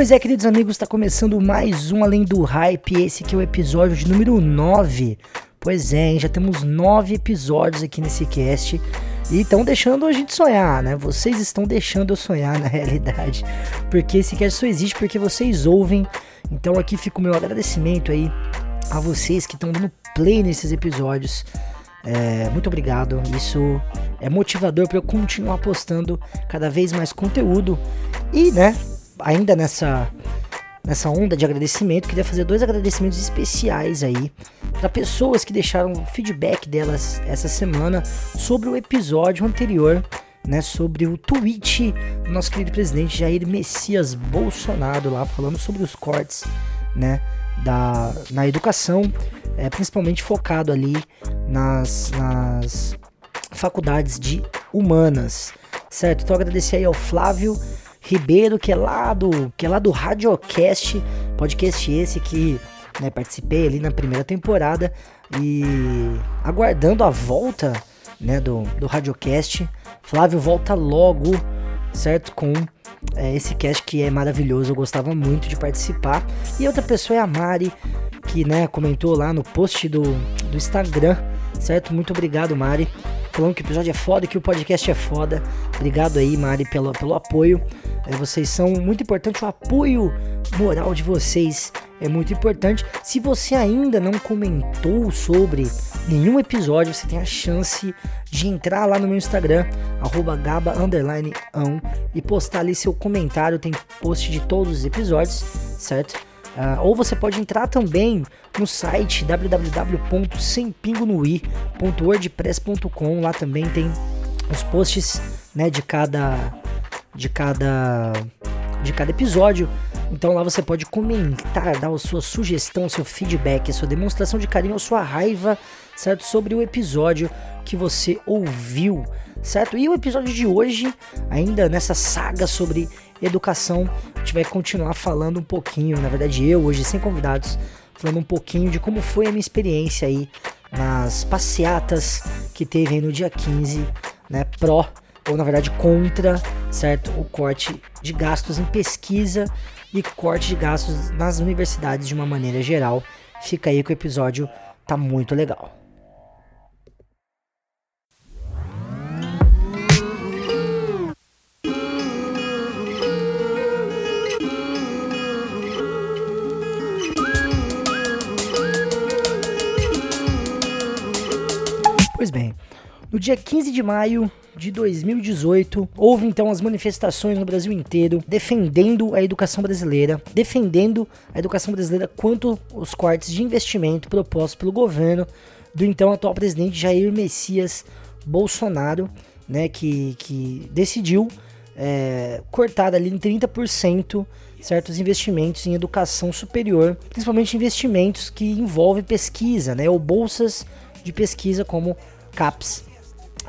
Pois é, queridos amigos, está começando mais um Além do Hype. Esse aqui é o episódio de número 9. Pois é, hein? já temos 9 episódios aqui nesse cast. E estão deixando a gente sonhar, né? Vocês estão deixando eu sonhar na realidade. Porque esse cast só existe porque vocês ouvem. Então aqui fica o meu agradecimento aí a vocês que estão dando play nesses episódios. É, muito obrigado. Isso é motivador para eu continuar postando cada vez mais conteúdo. E, né, ainda nessa nessa onda de agradecimento, queria fazer dois agradecimentos especiais aí para pessoas que deixaram feedback delas essa semana sobre o episódio anterior, né, sobre o tweet do nosso querido presidente Jair Messias Bolsonaro lá falando sobre os cortes, né, da na educação, é, principalmente focado ali nas, nas faculdades de humanas, certo? Então agradecer aí ao Flávio Ribeiro, que é lá do, que é lá do Radiocast, podcast esse que né, participei ali na primeira temporada e aguardando a volta né, do, do Radiocast. Flávio volta logo, certo? Com é, esse cast que é maravilhoso, eu gostava muito de participar. E outra pessoa é a Mari, que né, comentou lá no post do, do Instagram, certo? Muito obrigado, Mari. Falando que o episódio é foda, que o podcast é foda. Obrigado aí, Mari, pelo, pelo apoio. É, vocês são muito importantes, o apoio moral de vocês é muito importante. Se você ainda não comentou sobre nenhum episódio, você tem a chance de entrar lá no meu Instagram, gaba e postar ali seu comentário. Tem post de todos os episódios, certo? Uh, ou você pode entrar também no site www.sempingonui.wordpress.com. Lá também tem os posts né, de cada de cada de cada episódio. Então lá você pode comentar, dar a sua sugestão, seu feedback, a sua demonstração de carinho, a sua raiva, certo? Sobre o episódio que você ouviu, certo? E o episódio de hoje, ainda nessa saga sobre educação, a gente vai continuar falando um pouquinho, na verdade eu hoje sem convidados, falando um pouquinho de como foi a minha experiência aí nas passeatas que teve aí no dia 15, né, pró ou na verdade contra, certo, o corte de gastos em pesquisa e corte de gastos nas universidades de uma maneira geral. Fica aí que o episódio tá muito legal. No dia 15 de maio de 2018, houve então as manifestações no Brasil inteiro defendendo a educação brasileira, defendendo a educação brasileira quanto os cortes de investimento propostos pelo governo do então atual presidente Jair Messias Bolsonaro, né, que, que decidiu é, cortar ali em 30% certos investimentos em educação superior, principalmente investimentos que envolvem pesquisa, né, ou bolsas de pesquisa como CAPES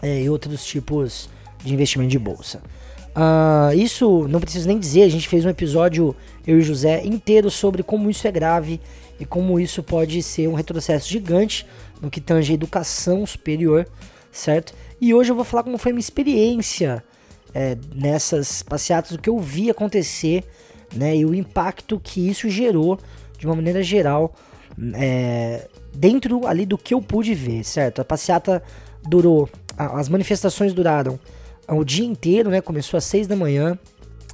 é, e outros tipos de investimento de bolsa. Uh, isso não preciso nem dizer, a gente fez um episódio, eu e José, inteiro sobre como isso é grave e como isso pode ser um retrocesso gigante no que tange a educação superior, certo? E hoje eu vou falar como foi a minha experiência é, nessas passeatas, o que eu vi acontecer, né? E o impacto que isso gerou de uma maneira geral é, dentro ali do que eu pude ver, certo? A passeata durou as manifestações duraram o dia inteiro, né? Começou às 6 da manhã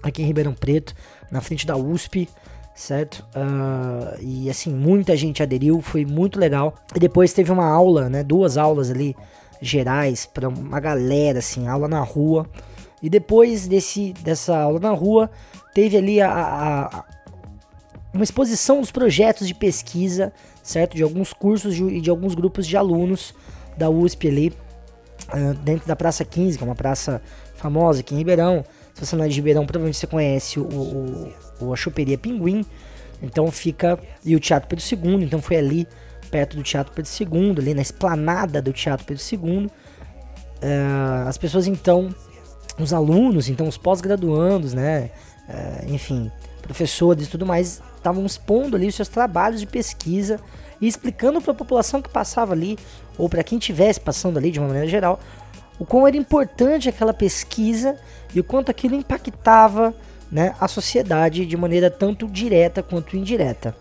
aqui em Ribeirão Preto, na frente da USP, certo? Uh, e assim, muita gente aderiu, foi muito legal. E depois teve uma aula, né? Duas aulas ali gerais para uma galera, assim, aula na rua. E depois desse, dessa aula na rua, teve ali a, a, a uma exposição dos projetos de pesquisa, certo? De alguns cursos e de, de alguns grupos de alunos da USP ali dentro da Praça 15, que é uma praça famosa aqui em Ribeirão. Se você não é de Ribeirão, provavelmente você conhece o, o, a Choperia Pinguim. Então fica. E o Teatro Pedro II, então foi ali, perto do Teatro Pedro II, ali na esplanada do Teatro Pedro II. Uh, as pessoas então, os alunos, então os pós-graduandos, né? Uh, enfim, professores e tudo mais, estavam expondo ali os seus trabalhos de pesquisa e explicando para a população que passava ali, ou para quem estivesse passando ali de uma maneira geral, o quão era importante aquela pesquisa e o quanto aquilo impactava né, a sociedade de maneira tanto direta quanto indireta.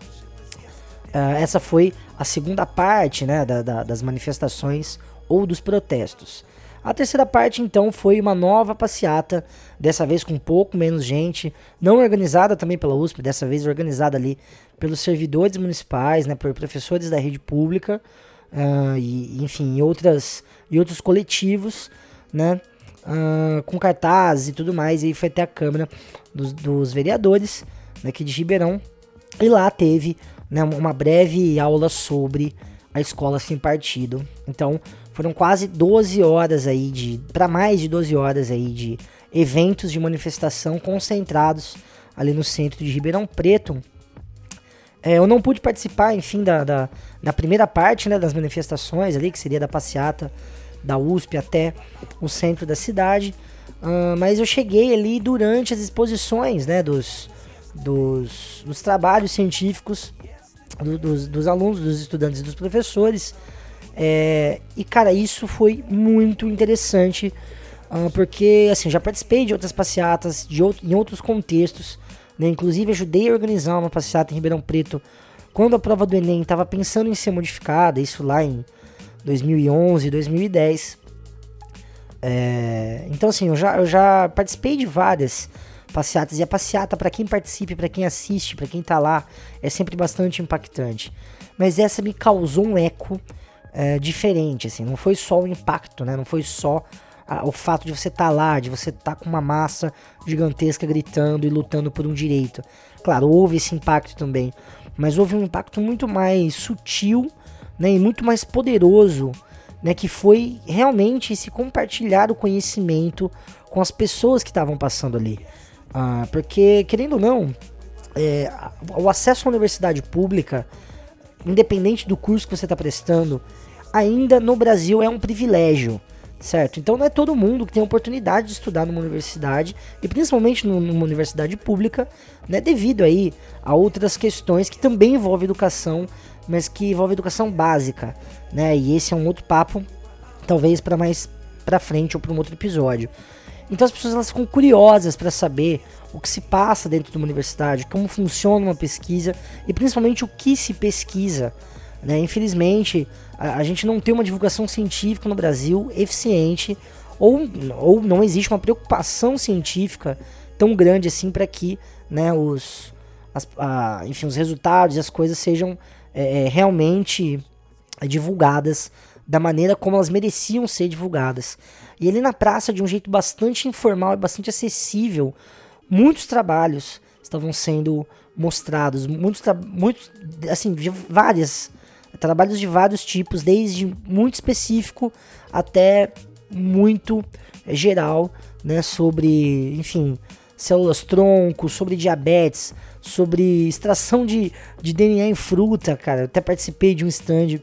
Uh, essa foi a segunda parte né, da, da, das manifestações ou dos protestos. A terceira parte, então, foi uma nova passeata, dessa vez com um pouco menos gente, não organizada também pela USP, dessa vez organizada ali pelos servidores municipais, né, por professores da rede pública, uh, e, enfim, outras, e outros coletivos, né, uh, com cartazes e tudo mais, e foi até a Câmara dos, dos Vereadores, daqui de Ribeirão, e lá teve né, uma breve aula sobre a escola sem partido. Então, foram quase 12 horas aí de para mais de 12 horas aí de eventos de manifestação concentrados ali no centro de Ribeirão Preto. É, eu não pude participar, enfim, da, da, da, primeira parte né, das manifestações ali, que seria da passeata da USP até o centro da cidade. Uh, mas eu cheguei ali durante as exposições né, dos, dos, dos trabalhos científicos do, dos, dos alunos, dos estudantes e dos professores é, e cara, isso foi muito interessante, uh, porque assim, já participei de outras passeatas de outro, em outros contextos, né? inclusive ajudei a organizar uma passeata em Ribeirão Preto quando a prova do Enem estava pensando em ser modificada, isso lá em 2011, 2010. É, então assim, eu já, eu já participei de várias passeatas e a passeata para quem participe, para quem assiste, para quem tá lá, é sempre bastante impactante. Mas essa me causou um eco é, diferente, assim. Não foi só o impacto, né? Não foi só a, o fato de você estar tá lá, de você estar tá com uma massa gigantesca gritando e lutando por um direito. Claro, houve esse impacto também, mas houve um impacto muito mais sutil, né? E muito mais poderoso, né? Que foi realmente se compartilhar o conhecimento com as pessoas que estavam passando ali. Ah, porque, querendo ou não, é, o acesso à universidade pública, independente do curso que você está prestando, ainda no Brasil é um privilégio, certo? Então não é todo mundo que tem a oportunidade de estudar numa universidade e principalmente numa universidade pública, né, devido aí a outras questões que também envolvem educação, mas que envolvem educação básica, né? E esse é um outro papo, talvez para mais para frente ou para um outro episódio. Então as pessoas elas ficam curiosas para saber o que se passa dentro de uma universidade, como funciona uma pesquisa e principalmente o que se pesquisa. Né? Infelizmente, a, a gente não tem uma divulgação científica no Brasil eficiente ou, ou não existe uma preocupação científica tão grande assim para que né, os, as, a, enfim, os resultados e as coisas sejam é, é, realmente divulgadas da maneira como elas mereciam ser divulgadas. E ali na praça, de um jeito bastante informal e bastante acessível, muitos trabalhos estavam sendo mostrados, muitos, muitos assim, várias trabalhos de vários tipos, desde muito específico até muito geral, né, sobre, enfim, células tronco, sobre diabetes, sobre extração de, de DNA em fruta, cara. Eu até participei de um stand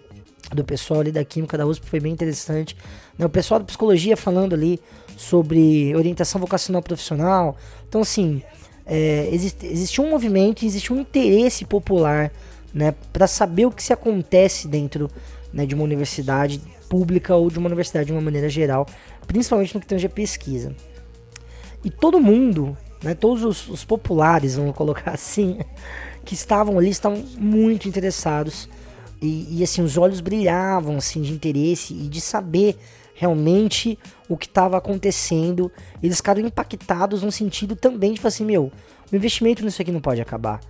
do pessoal ali da Química da USP, foi bem interessante. Né, o pessoal da psicologia falando ali sobre orientação vocacional profissional. Então, assim, é, existe, existe um movimento, existe um interesse popular né, para saber o que se acontece dentro né, de uma universidade pública ou de uma universidade de uma maneira geral, principalmente no que tange a pesquisa. E todo mundo, né, todos os, os populares, vamos colocar assim, que estavam ali, estavam muito interessados e, e, assim os olhos brilhavam assim de interesse e de saber realmente o que estava acontecendo. Eles ficaram impactados no sentido também de falar assim, meu, o investimento nisso aqui não pode acabar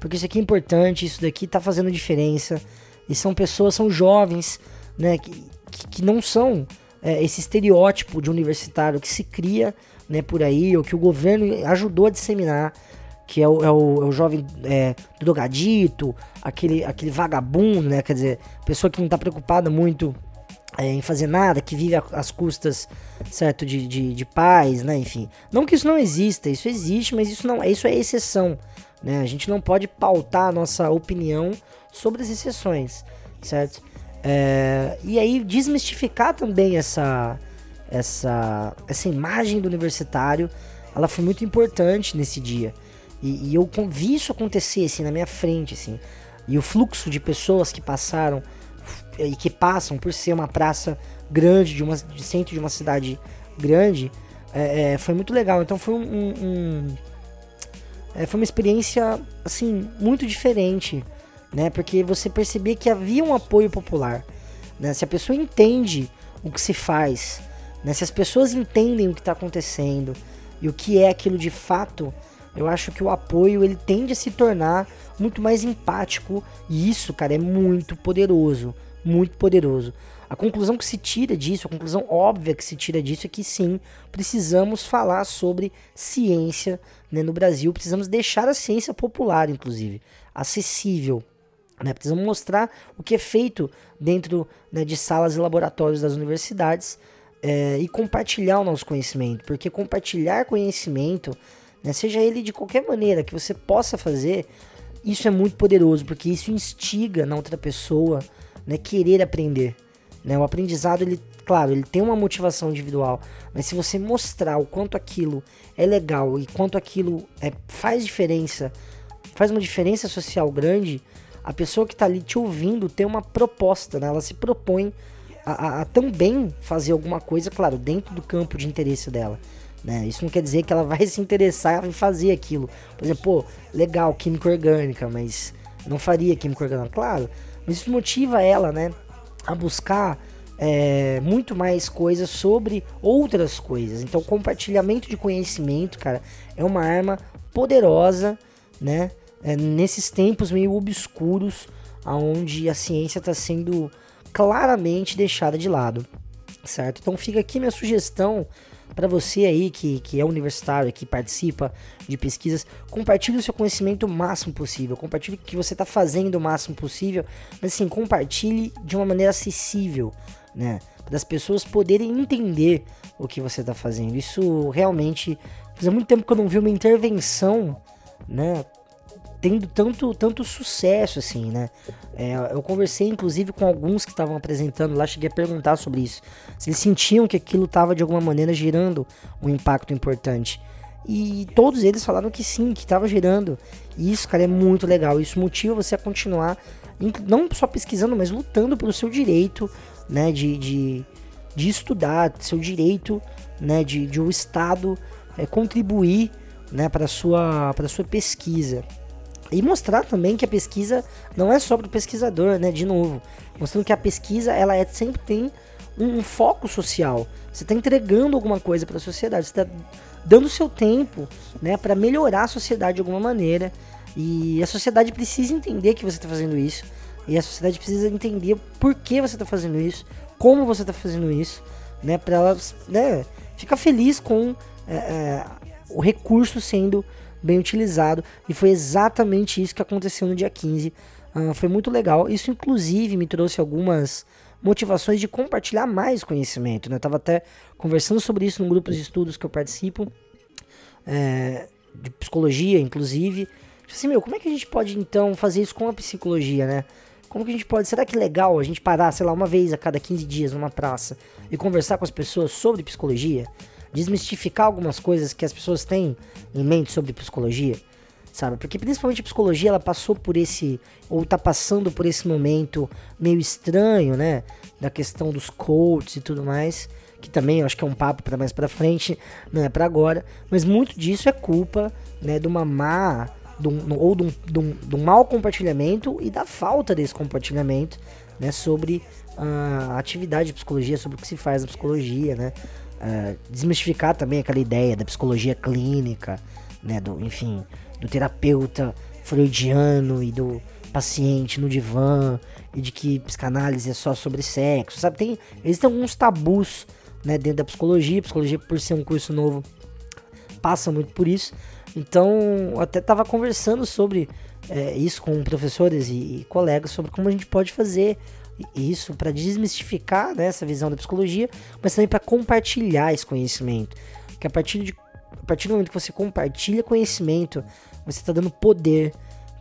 porque isso aqui é importante, isso daqui tá fazendo diferença. E são pessoas, são jovens, né, que, que não são é, esse estereótipo de universitário que se cria né, por aí, ou que o governo ajudou a disseminar, que é o, é o, é o jovem é, drogadito, aquele, aquele vagabundo, né, quer dizer, pessoa que não tá preocupada muito é, em fazer nada, que vive às custas, certo, de, de, de paz, né, enfim. Não que isso não exista, isso existe, mas isso não, isso é exceção. Né? A gente não pode pautar a nossa opinião sobre as exceções, certo? É, e aí desmistificar também essa, essa, essa imagem do universitário, ela foi muito importante nesse dia. E, e, eu vi isso acontecer assim na minha frente, assim. E o fluxo de pessoas que passaram e que passam por ser uma praça grande, de, uma, de centro de uma cidade grande, é, é, foi muito legal. Então foi um, um é, foi uma experiência, assim, muito diferente, né? Porque você percebia que havia um apoio popular, né? Se a pessoa entende o que se faz, né? Se as pessoas entendem o que está acontecendo e o que é aquilo de fato, eu acho que o apoio ele tende a se tornar muito mais empático e isso, cara, é muito poderoso, muito poderoso. A conclusão que se tira disso, a conclusão óbvia que se tira disso é que sim, precisamos falar sobre ciência né, no Brasil, precisamos deixar a ciência popular, inclusive, acessível. Né? Precisamos mostrar o que é feito dentro né, de salas e laboratórios das universidades é, e compartilhar o nosso conhecimento, porque compartilhar conhecimento, né, seja ele de qualquer maneira que você possa fazer, isso é muito poderoso, porque isso instiga na outra pessoa né, querer aprender. Né? O aprendizado, ele, claro, ele tem uma motivação individual, mas se você mostrar o quanto aquilo é legal e quanto aquilo é, faz diferença, faz uma diferença social grande, a pessoa que está ali te ouvindo tem uma proposta, né? ela se propõe a, a, a, também fazer alguma coisa, claro, dentro do campo de interesse dela. Né? Isso não quer dizer que ela vai se interessar em fazer aquilo. Por exemplo, pô, legal, química orgânica, mas não faria química orgânica, claro. Mas isso motiva ela, né? A buscar é, muito mais coisas sobre outras coisas. Então, compartilhamento de conhecimento, cara, é uma arma poderosa, né? É, nesses tempos meio obscuros, onde a ciência está sendo claramente deixada de lado, certo? Então, fica aqui minha sugestão para você aí que, que é universitário, que participa de pesquisas, compartilhe o seu conhecimento o máximo possível, compartilhe o que você está fazendo o máximo possível, mas assim, compartilhe de uma maneira acessível, né? Para as pessoas poderem entender o que você está fazendo. Isso realmente faz muito tempo que eu não vi uma intervenção, né? Tendo tanto, tanto sucesso, assim, né? É, eu conversei, inclusive, com alguns que estavam apresentando lá, cheguei a perguntar sobre isso. Se eles sentiam que aquilo estava, de alguma maneira, gerando um impacto importante. E todos eles falaram que sim, que estava gerando. E isso, cara, é muito legal. Isso motiva você a continuar, não só pesquisando, mas lutando pelo seu direito, né, de, de, de estudar, seu direito, né, de, de o Estado é, contribuir, né, para sua, para sua pesquisa. E mostrar também que a pesquisa não é só para o pesquisador, né? De novo, mostrando que a pesquisa ela é, sempre tem um, um foco social. Você está entregando alguma coisa para a sociedade, você está dando seu tempo, né, para melhorar a sociedade de alguma maneira. E a sociedade precisa entender que você está fazendo isso. E a sociedade precisa entender por que você está fazendo isso, como você está fazendo isso, né, para elas, né, ficar feliz com é, é, o recurso sendo bem utilizado. E foi exatamente isso que aconteceu no dia 15. Uh, foi muito legal. Isso, inclusive, me trouxe algumas motivações de compartilhar mais conhecimento. Né? Eu tava até conversando sobre isso no grupo de estudos que eu participo, é, de psicologia, inclusive. Assim, meu, como é que a gente pode então fazer isso com a psicologia, né? Como que a gente pode. Será que é legal a gente parar, sei lá, uma vez a cada 15 dias numa praça e conversar com as pessoas sobre psicologia? Desmistificar algumas coisas que as pessoas têm em mente sobre psicologia, sabe? Porque principalmente a psicologia ela passou por esse ou tá passando por esse momento meio estranho, né, da questão dos coaches e tudo mais, que também eu acho que é um papo para mais para frente, não é para agora, mas muito disso é culpa, né, de uma má de um, ou de um, de, um, de um mau compartilhamento e da falta desse compartilhamento, né, sobre a atividade de psicologia, sobre o que se faz na psicologia, né, uh, desmistificar também aquela ideia da psicologia clínica, né, do, enfim, do terapeuta freudiano e do paciente no divã e de que psicanálise é só sobre sexo, sabe? Tem, existem alguns tabus, né, dentro da psicologia, psicologia por ser um curso novo passa muito por isso. Então, eu até estava conversando sobre é, isso com professores e, e colegas sobre como a gente pode fazer isso para desmistificar né, essa visão da psicologia, mas também para compartilhar esse conhecimento. Que a partir, de, a partir do momento que você compartilha conhecimento, você está dando poder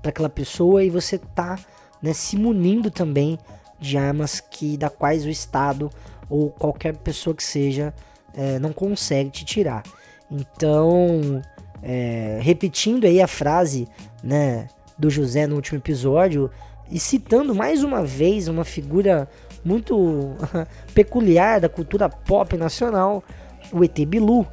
para aquela pessoa e você está né, se munindo também de armas que da quais o Estado ou qualquer pessoa que seja é, não consegue te tirar. Então, é, repetindo aí a frase né, do José no último episódio, e citando mais uma vez uma figura muito peculiar da cultura pop nacional, o ET Bilu.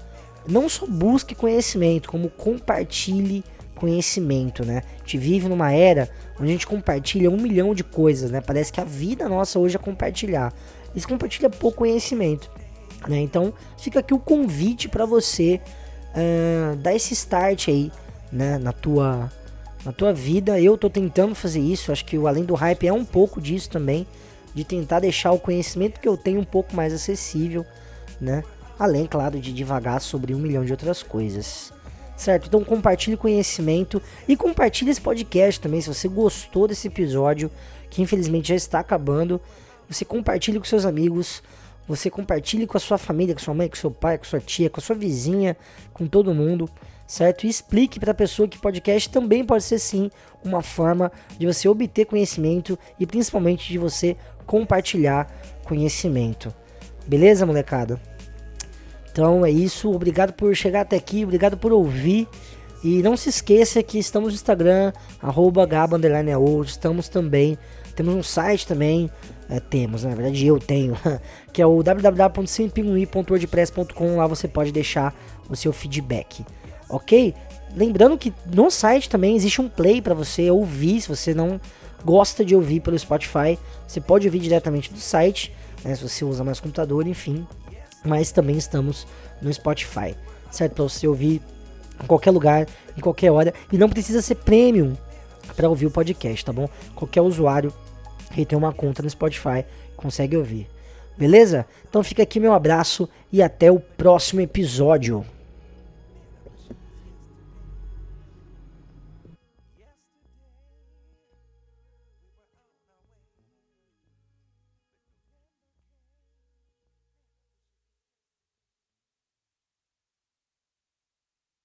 Não só busque conhecimento, como compartilhe conhecimento, né? A gente vive numa era onde a gente compartilha um milhão de coisas, né? Parece que a vida nossa hoje é compartilhar. Se compartilha pouco conhecimento, né? Então fica aqui o convite para você uh, dar esse start aí, né? Na tua, na tua vida. Eu tô tentando fazer isso. Acho que o Além do Hype é um pouco disso também. De tentar deixar o conhecimento que eu tenho um pouco mais acessível, né? Além, claro, de devagar sobre um milhão de outras coisas. Certo? Então compartilhe conhecimento e compartilhe esse podcast também. Se você gostou desse episódio, que infelizmente já está acabando, você compartilhe com seus amigos, você compartilhe com a sua família, com sua mãe, com seu pai, com sua tia, com sua vizinha, com todo mundo, certo? E explique para a pessoa que podcast também pode ser sim uma forma de você obter conhecimento e principalmente de você compartilhar conhecimento. Beleza, molecada? Então é isso. Obrigado por chegar até aqui. Obrigado por ouvir. E não se esqueça que estamos no Instagram, arroba gaba, Estamos também, temos um site também, é, temos, na verdade eu tenho, que é o www.simpingui.wordpress.com. Lá você pode deixar o seu feedback, ok? Lembrando que no site também existe um play para você ouvir, se você não gosta de ouvir pelo Spotify, você pode ouvir diretamente do site, né, se você usa mais computador, enfim mas também estamos no Spotify, certo? Para você ouvir em qualquer lugar, em qualquer hora, e não precisa ser premium para ouvir o podcast, tá bom? Qualquer usuário que tem uma conta no Spotify consegue ouvir. Beleza? Então fica aqui meu abraço e até o próximo episódio.